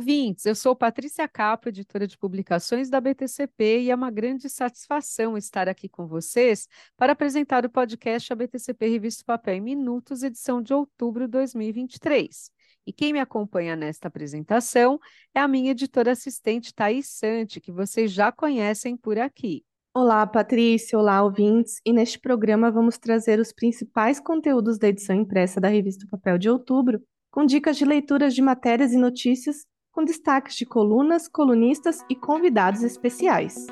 Ouvintes! Eu sou Patrícia Capo, editora de publicações da BTCP, e é uma grande satisfação estar aqui com vocês para apresentar o podcast A BTCP Revista Papel em Minutos, edição de outubro de 2023. E quem me acompanha nesta apresentação é a minha editora assistente Thaís Sante, que vocês já conhecem por aqui. Olá, Patrícia, olá, ouvintes, e neste programa vamos trazer os principais conteúdos da edição impressa da Revista Papel de outubro com dicas de leituras de matérias e notícias, com destaques de colunas, colunistas e convidados especiais.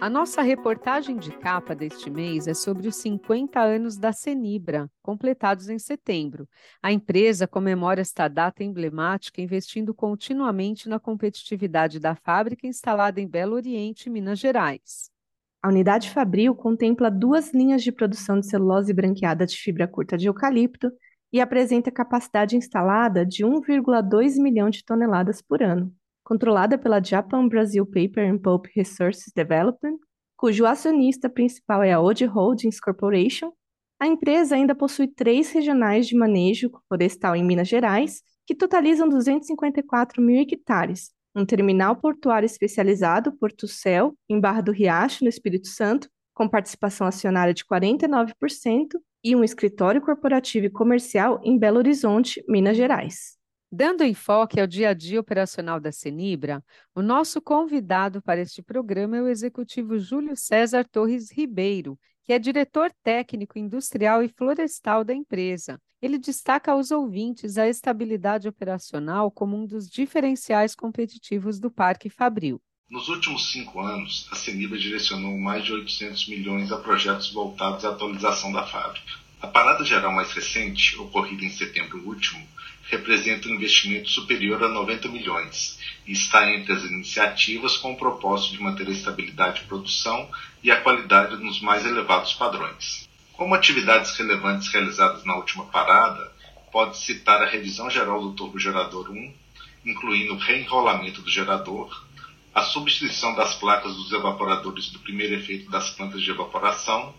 A nossa reportagem de capa deste mês é sobre os 50 anos da Cenibra, completados em setembro. A empresa comemora esta data emblemática investindo continuamente na competitividade da fábrica instalada em Belo Oriente, Minas Gerais. A unidade Fabril contempla duas linhas de produção de celulose branqueada de fibra curta de eucalipto e apresenta capacidade instalada de 1,2 milhão de toneladas por ano. Controlada pela Japan Brazil Paper and Pulp Resources Development, cujo acionista principal é a Ode Holdings Corporation, a empresa ainda possui três regionais de manejo florestal em Minas Gerais, que totalizam 254 mil hectares, um terminal portuário especializado, Porto Céu, em Barra do Riacho, no Espírito Santo, com participação acionária de 49%, e um escritório corporativo e comercial em Belo Horizonte, Minas Gerais. Dando enfoque ao dia a dia operacional da Cenibra, o nosso convidado para este programa é o executivo Júlio César Torres Ribeiro, que é diretor técnico industrial e florestal da empresa. Ele destaca aos ouvintes a estabilidade operacional como um dos diferenciais competitivos do Parque Fabril. Nos últimos cinco anos, a Cenibra direcionou mais de 800 milhões a projetos voltados à atualização da fábrica. A parada geral mais recente, ocorrida em setembro último, representa um investimento superior a 90 milhões e está entre as iniciativas com o propósito de manter a estabilidade de produção e a qualidade nos mais elevados padrões. Como atividades relevantes realizadas na última parada, pode citar a revisão geral do turbogerador 1, incluindo o reenrolamento do gerador, a substituição das placas dos evaporadores do primeiro efeito das plantas de evaporação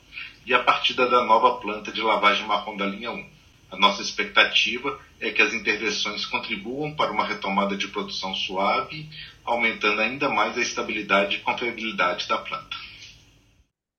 e a partida da nova planta de lavagem marrom da linha 1. A nossa expectativa é que as intervenções contribuam para uma retomada de produção suave, aumentando ainda mais a estabilidade e confiabilidade da planta.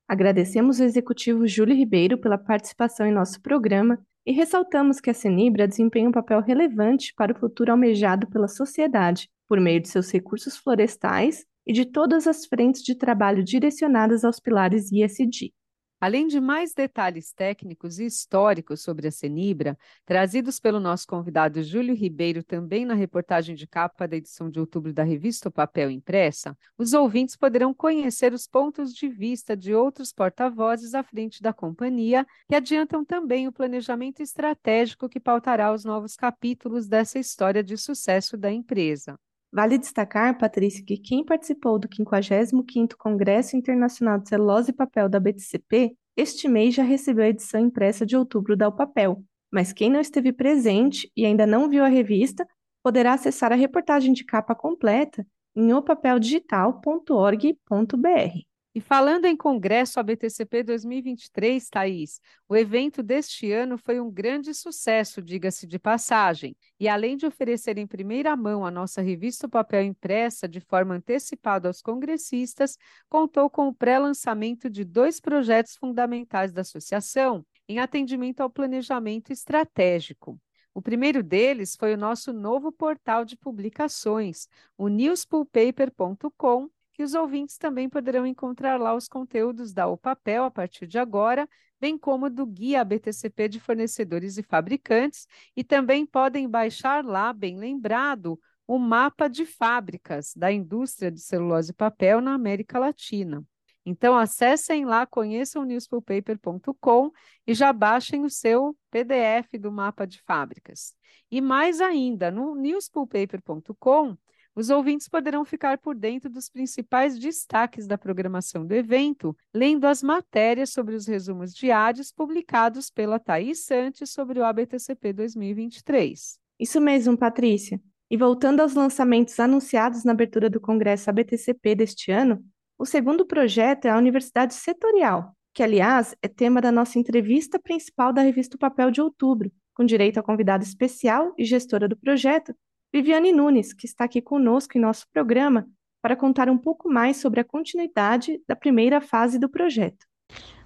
Agradecemos ao executivo Júlio Ribeiro pela participação em nosso programa e ressaltamos que a Senibra desempenha um papel relevante para o futuro almejado pela sociedade, por meio de seus recursos florestais e de todas as frentes de trabalho direcionadas aos pilares ISD. Além de mais detalhes técnicos e históricos sobre a Cenibra, trazidos pelo nosso convidado Júlio Ribeiro também na reportagem de capa da edição de outubro da revista o Papel Impressa, os ouvintes poderão conhecer os pontos de vista de outros porta-vozes à frente da companhia, que adiantam também o planejamento estratégico que pautará os novos capítulos dessa história de sucesso da empresa. Vale destacar, Patrícia, que quem participou do 55º Congresso Internacional de Celulose e Papel da BTCP, este mês já recebeu a edição impressa de outubro da Papel, mas quem não esteve presente e ainda não viu a revista, poderá acessar a reportagem de capa completa em opapeldigital.org.br. E falando em Congresso ABTCP 2023, Thaís, o evento deste ano foi um grande sucesso, diga-se de passagem. E além de oferecer em primeira mão a nossa revista Papel Impressa de forma antecipada aos congressistas, contou com o pré-lançamento de dois projetos fundamentais da associação, em atendimento ao planejamento estratégico. O primeiro deles foi o nosso novo portal de publicações, o newspoolpaper.com, que os ouvintes também poderão encontrar lá os conteúdos da O Papel a partir de agora, bem como do Guia BTCP de Fornecedores e Fabricantes, e também podem baixar lá, bem lembrado, o mapa de fábricas da indústria de celulose e papel na América Latina. Então, acessem lá, conheçam newspoolpaper.com e já baixem o seu PDF do mapa de fábricas. E mais ainda, no newspoolpaper.com, os ouvintes poderão ficar por dentro dos principais destaques da programação do evento, lendo as matérias sobre os resumos diários publicados pela Thaís Santos sobre o ABTCP 2023. Isso mesmo, Patrícia. E voltando aos lançamentos anunciados na abertura do Congresso ABTCP deste ano, o segundo projeto é a Universidade Setorial, que, aliás, é tema da nossa entrevista principal da revista o Papel de outubro, com direito a convidado especial e gestora do projeto, Viviane Nunes, que está aqui conosco em nosso programa para contar um pouco mais sobre a continuidade da primeira fase do projeto.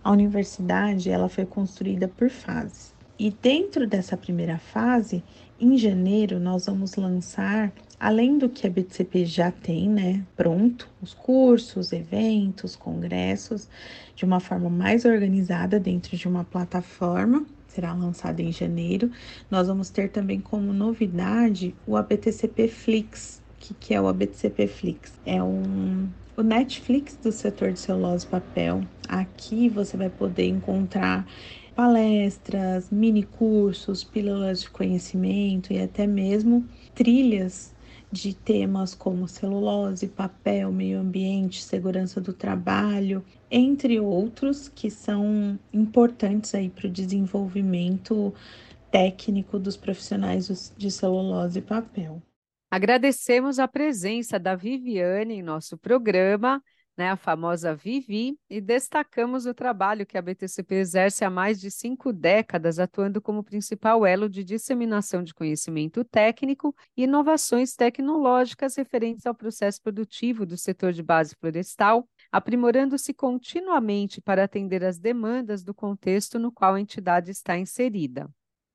A universidade ela foi construída por fases. E dentro dessa primeira fase, em janeiro, nós vamos lançar, além do que a BTCP já tem, né, pronto, os cursos, eventos, congressos, de uma forma mais organizada dentro de uma plataforma será lançado em janeiro. Nós vamos ter também como novidade o ABTCP Flix. O que, que é o ABTCP Flix? É um o Netflix do setor de celulose e papel. Aqui você vai poder encontrar palestras, mini cursos, pílulas de conhecimento e até mesmo trilhas de temas como celulose, papel, meio ambiente, segurança do trabalho, entre outros que são importantes aí para o desenvolvimento técnico dos profissionais de celulose e papel. Agradecemos a presença da Viviane em nosso programa né, a famosa Vivi, e destacamos o trabalho que a BTCP exerce há mais de cinco décadas, atuando como principal elo de disseminação de conhecimento técnico e inovações tecnológicas referentes ao processo produtivo do setor de base florestal, aprimorando-se continuamente para atender às demandas do contexto no qual a entidade está inserida.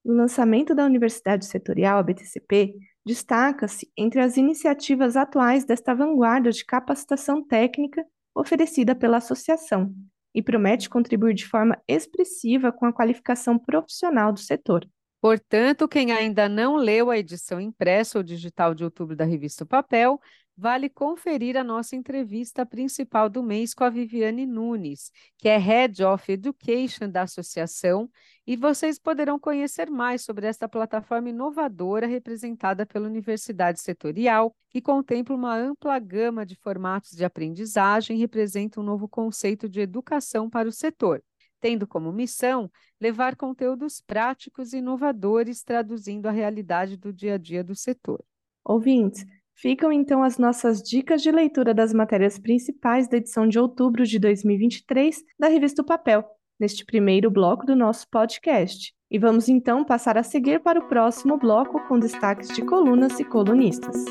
O lançamento da Universidade Setorial, a BTCP, destaca-se entre as iniciativas atuais desta vanguarda de capacitação técnica oferecida pela associação e promete contribuir de forma expressiva com a qualificação profissional do setor. Portanto, quem ainda não leu a edição impressa ou digital de outubro da revista Papel, vale conferir a nossa entrevista principal do mês com a Viviane Nunes, que é Head of Education da associação, e vocês poderão conhecer mais sobre esta plataforma inovadora representada pela Universidade Setorial, que contempla uma ampla gama de formatos de aprendizagem e representa um novo conceito de educação para o setor tendo como missão levar conteúdos práticos e inovadores traduzindo a realidade do dia a dia do setor. Ouvintes, Ficam então as nossas dicas de leitura das matérias principais da edição de outubro de 2023 da revista o Papel, neste primeiro bloco do nosso podcast. E vamos então passar a seguir para o próximo bloco com destaques de colunas e colunistas.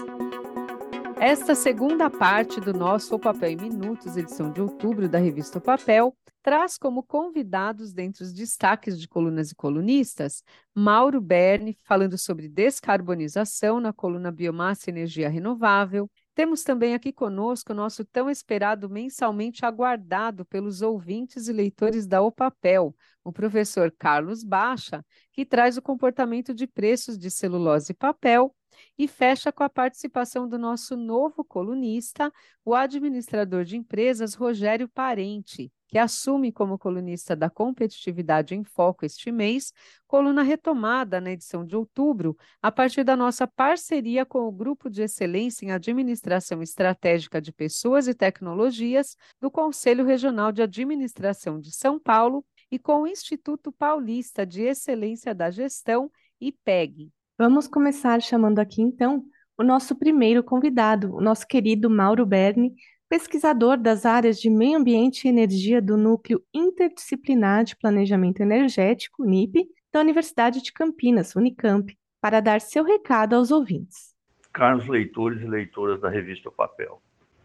Esta segunda parte do nosso O Papel em Minutos, edição de outubro da revista o Papel, traz como convidados, dentre os destaques de colunas e colunistas, Mauro Berni, falando sobre descarbonização na coluna Biomassa e Energia Renovável. Temos também aqui conosco o nosso tão esperado mensalmente aguardado pelos ouvintes e leitores da O Papel, o professor Carlos Baixa, que traz o comportamento de preços de celulose e papel e fecha com a participação do nosso novo colunista, o administrador de empresas Rogério Parente, que assume como colunista da Competitividade em Foco este mês, coluna retomada na edição de outubro, a partir da nossa parceria com o Grupo de Excelência em Administração Estratégica de Pessoas e Tecnologias do Conselho Regional de Administração de São Paulo e com o Instituto Paulista de Excelência da Gestão, IPEG. Vamos começar chamando aqui então o nosso primeiro convidado, o nosso querido Mauro Berni, pesquisador das áreas de Meio Ambiente e Energia do Núcleo Interdisciplinar de Planejamento Energético, NIP, da Universidade de Campinas, Unicamp, para dar seu recado aos ouvintes. Caros leitores e leitoras da revista Papel,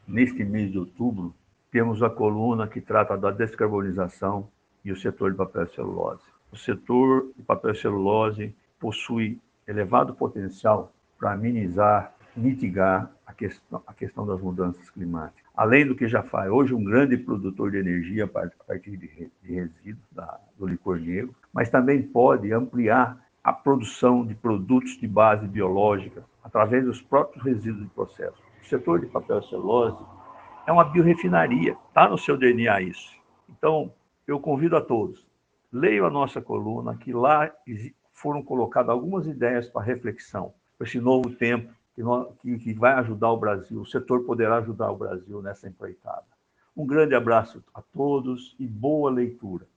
neste mês de outubro, temos a coluna que trata da descarbonização e o setor de papel e celulose. O setor de papel e celulose possui elevado potencial para amenizar, mitigar a questão, a questão das mudanças climáticas. Além do que já faz, hoje um grande produtor de energia a partir de, resíduos da, do licor negro, mas também pode ampliar a produção de produtos de base biológica através dos próprios resíduos de processo. O setor de papel celulose é uma biorefinaria, está no seu DNA isso. Então, eu convido a todos, leiam a nossa coluna, que lá foram colocadas algumas ideias para reflexão, para esse novo tempo que, vai ajudar o Brasil, o setor poderá ajudar o Brasil nessa empreitada. Um grande abraço a todos e boa leitura.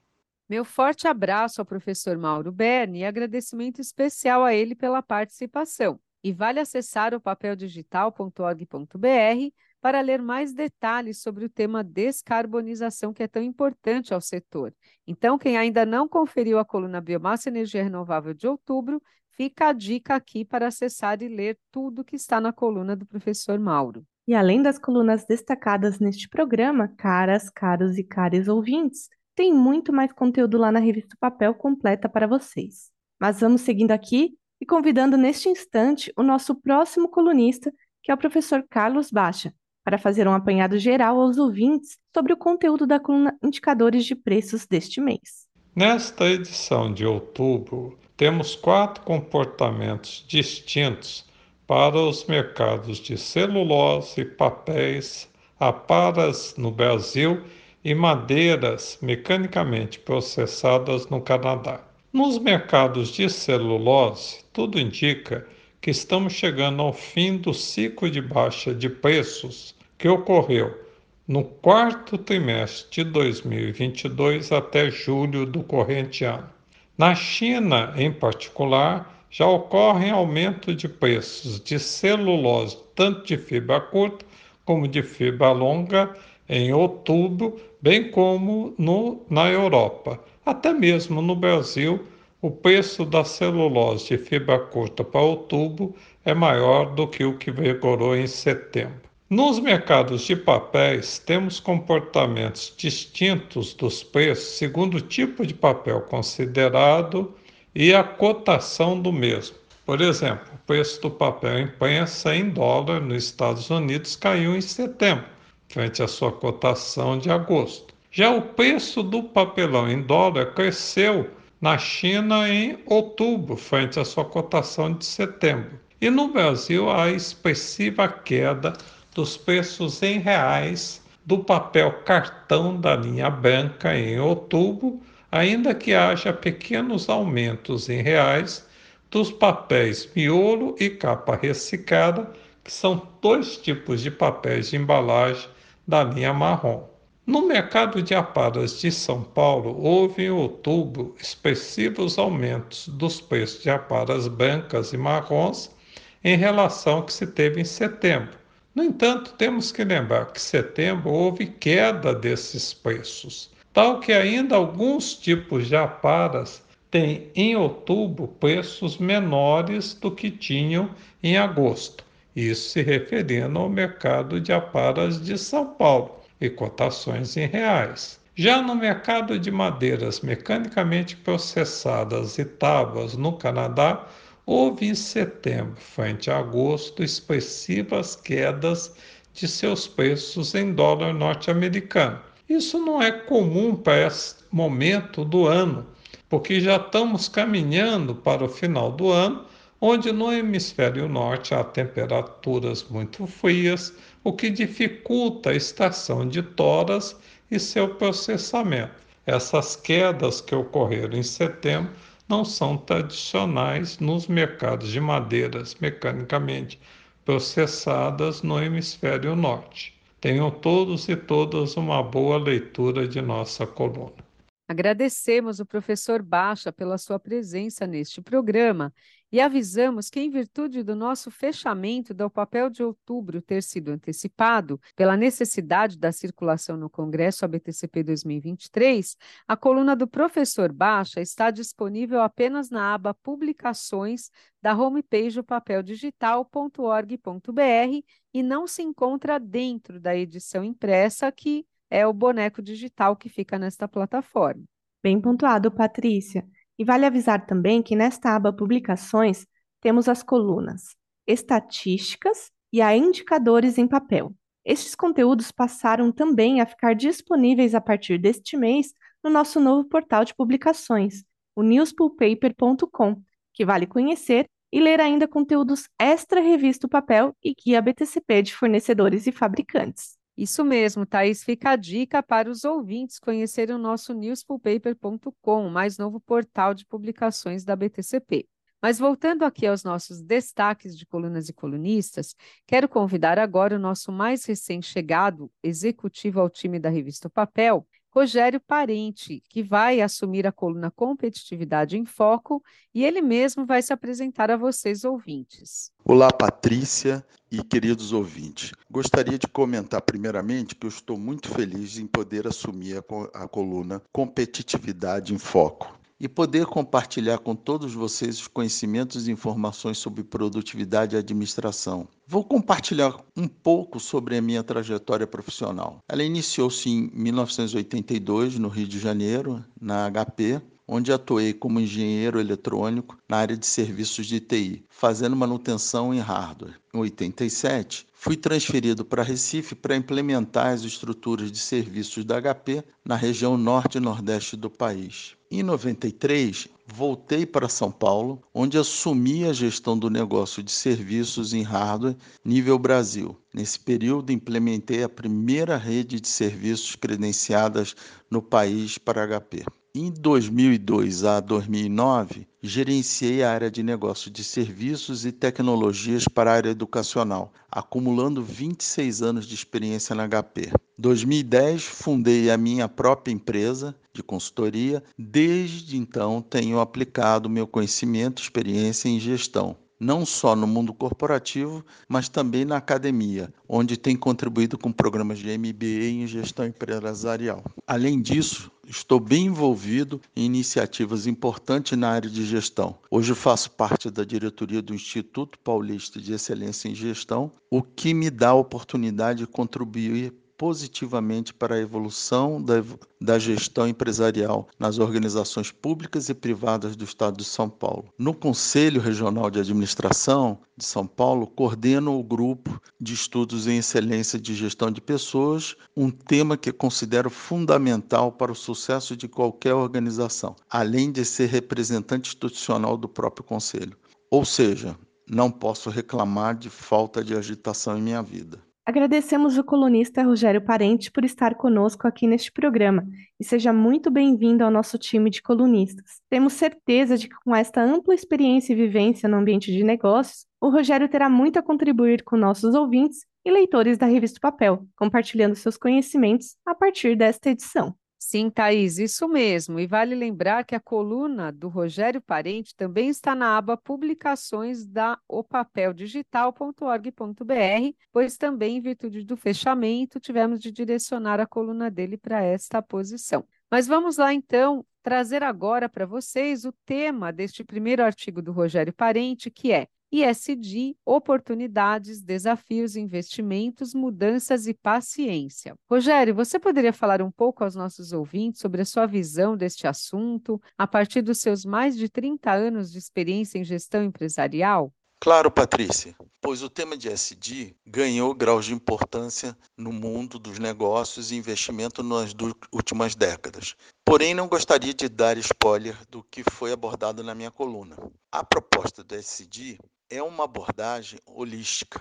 Meu forte abraço ao professor Mauro Berni e agradecimento especial a ele pela participação. E vale acessar o papeldigital.org.br para ler mais detalhes sobre o tema descarbonização, que é tão importante ao setor. Então, quem ainda não conferiu a coluna Biomassa e Energia Renovável de outubro, Fica a dica aqui para acessar e ler tudo que está na coluna do professor Mauro. E além das colunas destacadas neste programa, caras, caros e caras ouvintes, tem muito mais conteúdo lá na revista Papel completa para vocês. Mas vamos seguindo aqui e convidando neste instante o nosso próximo colunista, que é o professor Carlos Baixa, para fazer um apanhado geral aos ouvintes sobre o conteúdo da coluna Indicadores de Preços deste mês. Nesta edição de outubro, temos quatro comportamentos distintos para os mercados de celulose, papéis, aparas no Brasil e madeiras mecanicamente processadas no Canadá. Nos mercados de celulose, tudo indica que estamos chegando ao fim do ciclo de baixa de preços que ocorreu no quarto trimestre de 2022 até julho do corrente ano. Na China, em particular, já ocorre aumento de preços de celulose, tanto de fibra curta como de fibra longa, em outubro, bem como no, na Europa. Até mesmo no Brasil, o preço da celulose de fibra curta para outubro é maior do que o que vigorou em setembro. Nos mercados de papéis, temos comportamentos distintos dos preços segundo o tipo de papel considerado e a cotação do mesmo. Por exemplo, o preço do papel imprensa em dólar nos Estados Unidos caiu em setembro, frente à sua cotação de agosto. Já o preço do papelão em dólar cresceu na China em outubro, frente à sua cotação de setembro. E no Brasil, a expressiva queda dos preços em reais do papel cartão da linha branca em outubro, ainda que haja pequenos aumentos em reais dos papéis miolo e capa ressicada, que são dois tipos de papéis de embalagem da linha marrom. No mercado de aparas de São Paulo, houve em outubro expressivos aumentos dos preços de aparas brancas e marrons em relação ao que se teve em setembro no entanto, temos que lembrar que em setembro houve queda desses preços, tal que ainda alguns tipos de aparas têm em outubro preços menores do que tinham em agosto. Isso se referindo ao mercado de aparas de São Paulo e cotações em reais. Já no mercado de madeiras mecanicamente processadas e tábuas no Canadá, houve em setembro, frente a agosto, expressivas quedas de seus preços em dólar norte-americano. Isso não é comum para esse momento do ano, porque já estamos caminhando para o final do ano, onde no hemisfério norte há temperaturas muito frias, o que dificulta a estação de toras e seu processamento. Essas quedas que ocorreram em setembro não são tradicionais nos mercados de madeiras mecanicamente processadas no hemisfério norte. Tenham todos e todas uma boa leitura de nossa coluna. Agradecemos o professor Baixa pela sua presença neste programa e avisamos que, em virtude do nosso fechamento do papel de outubro ter sido antecipado pela necessidade da circulação no Congresso ABTCP 2023, a coluna do professor Baixa está disponível apenas na aba Publicações da homepage papeldigital.org.br e não se encontra dentro da edição impressa que é o boneco digital que fica nesta plataforma. Bem pontuado, Patrícia. E vale avisar também que nesta aba Publicações temos as colunas Estatísticas e a Indicadores em Papel. Estes conteúdos passaram também a ficar disponíveis a partir deste mês no nosso novo portal de publicações, o newspoolpaper.com, que vale conhecer e ler ainda conteúdos extra revista papel e guia BTCP de fornecedores e fabricantes. Isso mesmo, Thaís. Fica a dica para os ouvintes conhecerem o nosso newspoolpaper.com, o mais novo portal de publicações da BTCP. Mas voltando aqui aos nossos destaques de colunas e colunistas, quero convidar agora o nosso mais recém-chegado executivo ao time da revista Papel, Rogério Parente, que vai assumir a coluna Competitividade em Foco e ele mesmo vai se apresentar a vocês, ouvintes. Olá, Patrícia e queridos ouvintes. Gostaria de comentar primeiramente que eu estou muito feliz em poder assumir a, a coluna Competitividade em Foco. E poder compartilhar com todos vocês os conhecimentos e informações sobre produtividade e administração. Vou compartilhar um pouco sobre a minha trajetória profissional. Ela iniciou-se em 1982, no Rio de Janeiro, na HP, onde atuei como engenheiro eletrônico na área de serviços de TI, fazendo manutenção em hardware. Em 87, fui transferido para Recife para implementar as estruturas de serviços da HP na região norte e nordeste do país. Em 93, voltei para São Paulo, onde assumi a gestão do negócio de serviços em hardware nível Brasil. Nesse período, implementei a primeira rede de serviços credenciadas no país para HP. Em 2002 a 2009, gerenciei a área de negócio de serviços e tecnologias para a área educacional, acumulando 26 anos de experiência na HP. 2010, fundei a minha própria empresa de consultoria. Desde então, tenho aplicado meu conhecimento e experiência em gestão não só no mundo corporativo, mas também na academia, onde tem contribuído com programas de MBA em gestão empresarial. Além disso, estou bem envolvido em iniciativas importantes na área de gestão. Hoje faço parte da diretoria do Instituto Paulista de Excelência em Gestão, o que me dá a oportunidade de contribuir positivamente para a evolução da, da gestão empresarial nas organizações públicas e privadas do Estado de São Paulo. No Conselho Regional de Administração de São Paulo, coordeno o grupo de estudos em excelência de gestão de pessoas, um tema que considero fundamental para o sucesso de qualquer organização, além de ser representante institucional do próprio Conselho. Ou seja, não posso reclamar de falta de agitação em minha vida. Agradecemos o colunista Rogério Parente por estar conosco aqui neste programa e seja muito bem-vindo ao nosso time de colunistas. Temos certeza de que com esta ampla experiência e vivência no ambiente de negócios, o Rogério terá muito a contribuir com nossos ouvintes e leitores da Revista Papel, compartilhando seus conhecimentos a partir desta edição. Sim, Thaís, isso mesmo. E vale lembrar que a coluna do Rogério Parente também está na aba Publicações da opapeldigital.org.br, pois também, em virtude do fechamento, tivemos de direcionar a coluna dele para esta posição. Mas vamos lá, então, trazer agora para vocês o tema deste primeiro artigo do Rogério Parente, que é ISD, oportunidades, desafios, investimentos, mudanças e paciência. Rogério, você poderia falar um pouco aos nossos ouvintes sobre a sua visão deste assunto, a partir dos seus mais de 30 anos de experiência em gestão empresarial? Claro, Patrícia, pois o tema de SD ganhou graus de importância no mundo dos negócios e investimento nas últimas décadas. Porém, não gostaria de dar spoiler do que foi abordado na minha coluna. A proposta do SD é uma abordagem holística,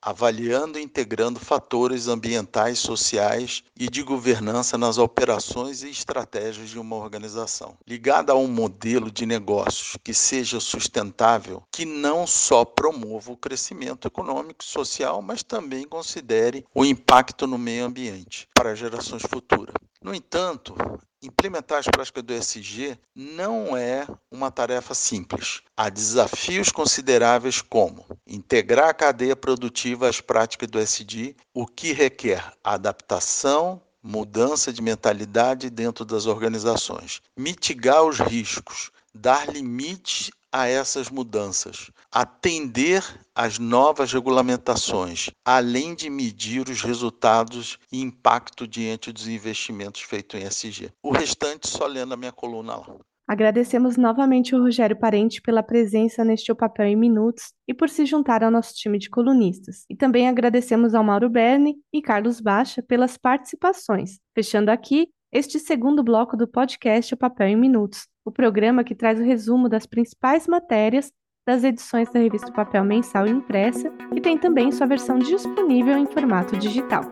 avaliando e integrando fatores ambientais, sociais e de governança nas operações e estratégias de uma organização, ligada a um modelo de negócios que seja sustentável, que não só promova o crescimento econômico e social, mas também considere o impacto no meio ambiente para gerações futuras. No entanto, implementar as práticas do ESG não é uma tarefa simples. Há desafios consideráveis como integrar a cadeia produtiva às práticas do ESG, o que requer adaptação, mudança de mentalidade dentro das organizações, mitigar os riscos, dar limites a essas mudanças, atender às novas regulamentações, além de medir os resultados e impacto diante dos investimentos feitos em SG. O restante só lendo a minha coluna lá. Agradecemos novamente ao Rogério Parente pela presença neste O Papel em Minutos e por se juntar ao nosso time de colunistas. E também agradecemos ao Mauro Berni e Carlos Baixa pelas participações. Fechando aqui este segundo bloco do podcast O Papel em Minutos, o programa que traz o resumo das principais matérias das edições da revista Papel Mensal e Impressa, que tem também sua versão disponível em formato digital.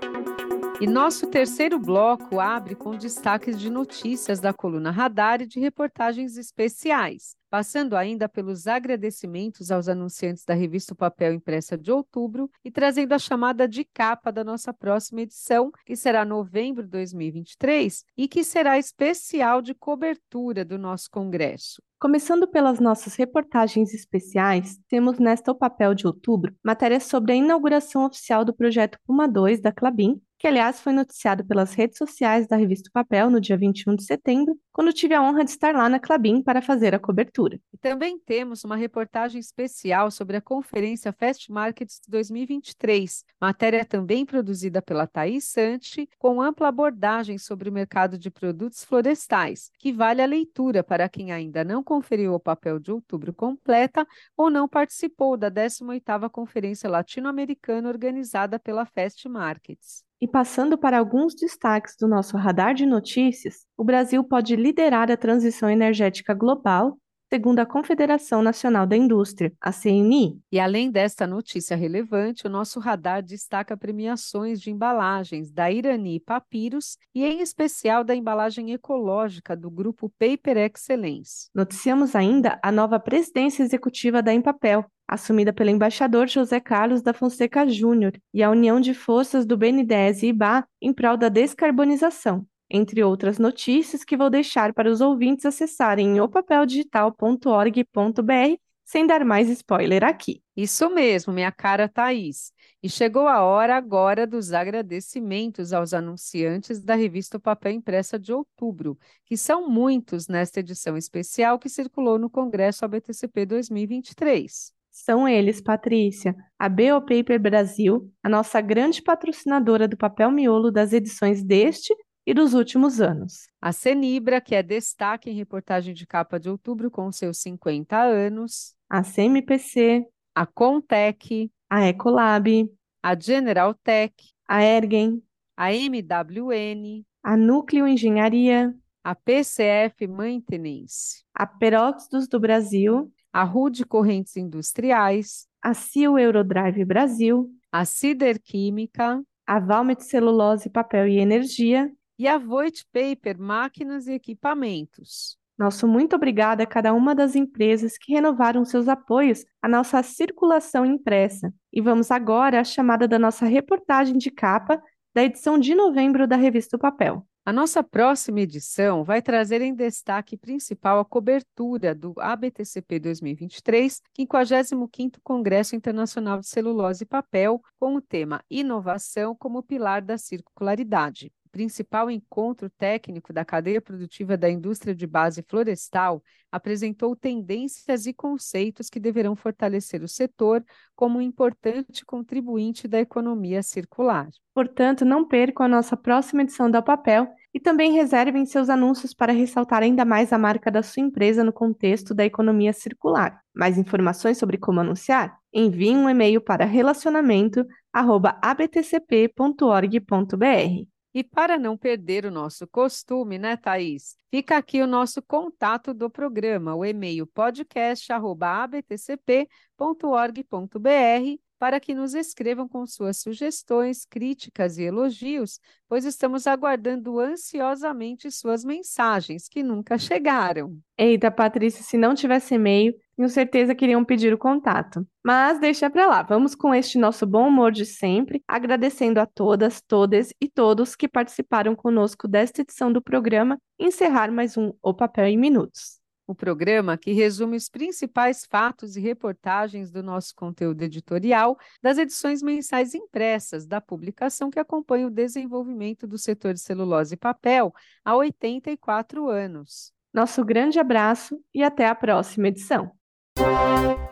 E nosso terceiro bloco abre com destaques de notícias da coluna Radar e de reportagens especiais, passando ainda pelos agradecimentos aos anunciantes da revista Papel Impressa de outubro e trazendo a chamada de capa da nossa próxima edição, que será novembro de 2023 e que será especial de cobertura do nosso congresso. Começando pelas nossas reportagens especiais, temos nesta O Papel de Outubro matérias sobre a inauguração oficial do projeto Puma 2 da Clabin, que aliás foi noticiado pelas redes sociais da revista Papel no dia 21 de setembro, quando tive a honra de estar lá na Clabin para fazer a cobertura. E também temos uma reportagem especial sobre a conferência Fast Markets 2023, matéria também produzida pela Thaís Santi, com ampla abordagem sobre o mercado de produtos florestais, que vale a leitura para quem ainda não conferiu o papel de outubro completa ou não participou da 18ª Conferência Latino-Americana organizada pela Fast Markets. E passando para alguns destaques do nosso radar de notícias, o Brasil pode liderar a transição energética global, segundo a Confederação Nacional da Indústria, a CNI. E além desta notícia relevante, o nosso radar destaca premiações de embalagens da Irani Papiros e, em especial, da embalagem ecológica do grupo Paper Excellence. Noticiamos ainda a nova presidência executiva da Empapel, assumida pelo embaixador José Carlos da Fonseca Júnior, e a união de forças do BNDES e IBA em prol da descarbonização, entre outras notícias que vou deixar para os ouvintes acessarem opapeldigital.org.br, sem dar mais spoiler aqui. Isso mesmo, minha cara Thaís. E chegou a hora agora dos agradecimentos aos anunciantes da revista Papel Impressa de outubro, que são muitos nesta edição especial que circulou no Congresso ABTCP 2023. São eles, Patrícia, a BO Paper Brasil, a nossa grande patrocinadora do papel miolo das edições deste e dos últimos anos. A Cenibra, que é destaque em reportagem de capa de outubro com seus 50 anos. A CMPC. A Contec. A Ecolab. A General Tech. A Ergen. A MWN. A Núcleo Engenharia. A PCF Maintenance. A Peróxidos do Brasil a Rude Correntes Industriais, a Sil Eurodrive Brasil, a Cider Química, a Valmet Celulose, Papel e Energia e a Voit Paper Máquinas e Equipamentos. Nosso muito obrigada a cada uma das empresas que renovaram seus apoios à nossa circulação impressa. E vamos agora à chamada da nossa reportagem de capa da edição de novembro da revista o Papel. A nossa próxima edição vai trazer em destaque principal a cobertura do ABTCP 2023, 55º Congresso Internacional de Celulose e Papel, com o tema Inovação como pilar da circularidade principal encontro técnico da cadeia produtiva da indústria de base florestal, apresentou tendências e conceitos que deverão fortalecer o setor como um importante contribuinte da economia circular. Portanto, não percam a nossa próxima edição da Papel e também reservem seus anúncios para ressaltar ainda mais a marca da sua empresa no contexto da economia circular. Mais informações sobre como anunciar? Envie um e-mail para relacionamento@abtcp.org.br. E para não perder o nosso costume, né, Thaís? Fica aqui o nosso contato do programa, o e-mail podcast.abtcp.org.br para que nos escrevam com suas sugestões, críticas e elogios, pois estamos aguardando ansiosamente suas mensagens, que nunca chegaram. Eita, Patrícia, se não tivesse e-mail, tenho certeza que iriam pedir o contato. Mas deixa para lá, vamos com este nosso bom humor de sempre, agradecendo a todas, todas e todos que participaram conosco desta edição do programa, encerrar mais um O Papel em Minutos o programa que resume os principais fatos e reportagens do nosso conteúdo editorial das edições mensais impressas da publicação que acompanha o desenvolvimento do setor de celulose e papel há 84 anos. Nosso grande abraço e até a próxima edição. Música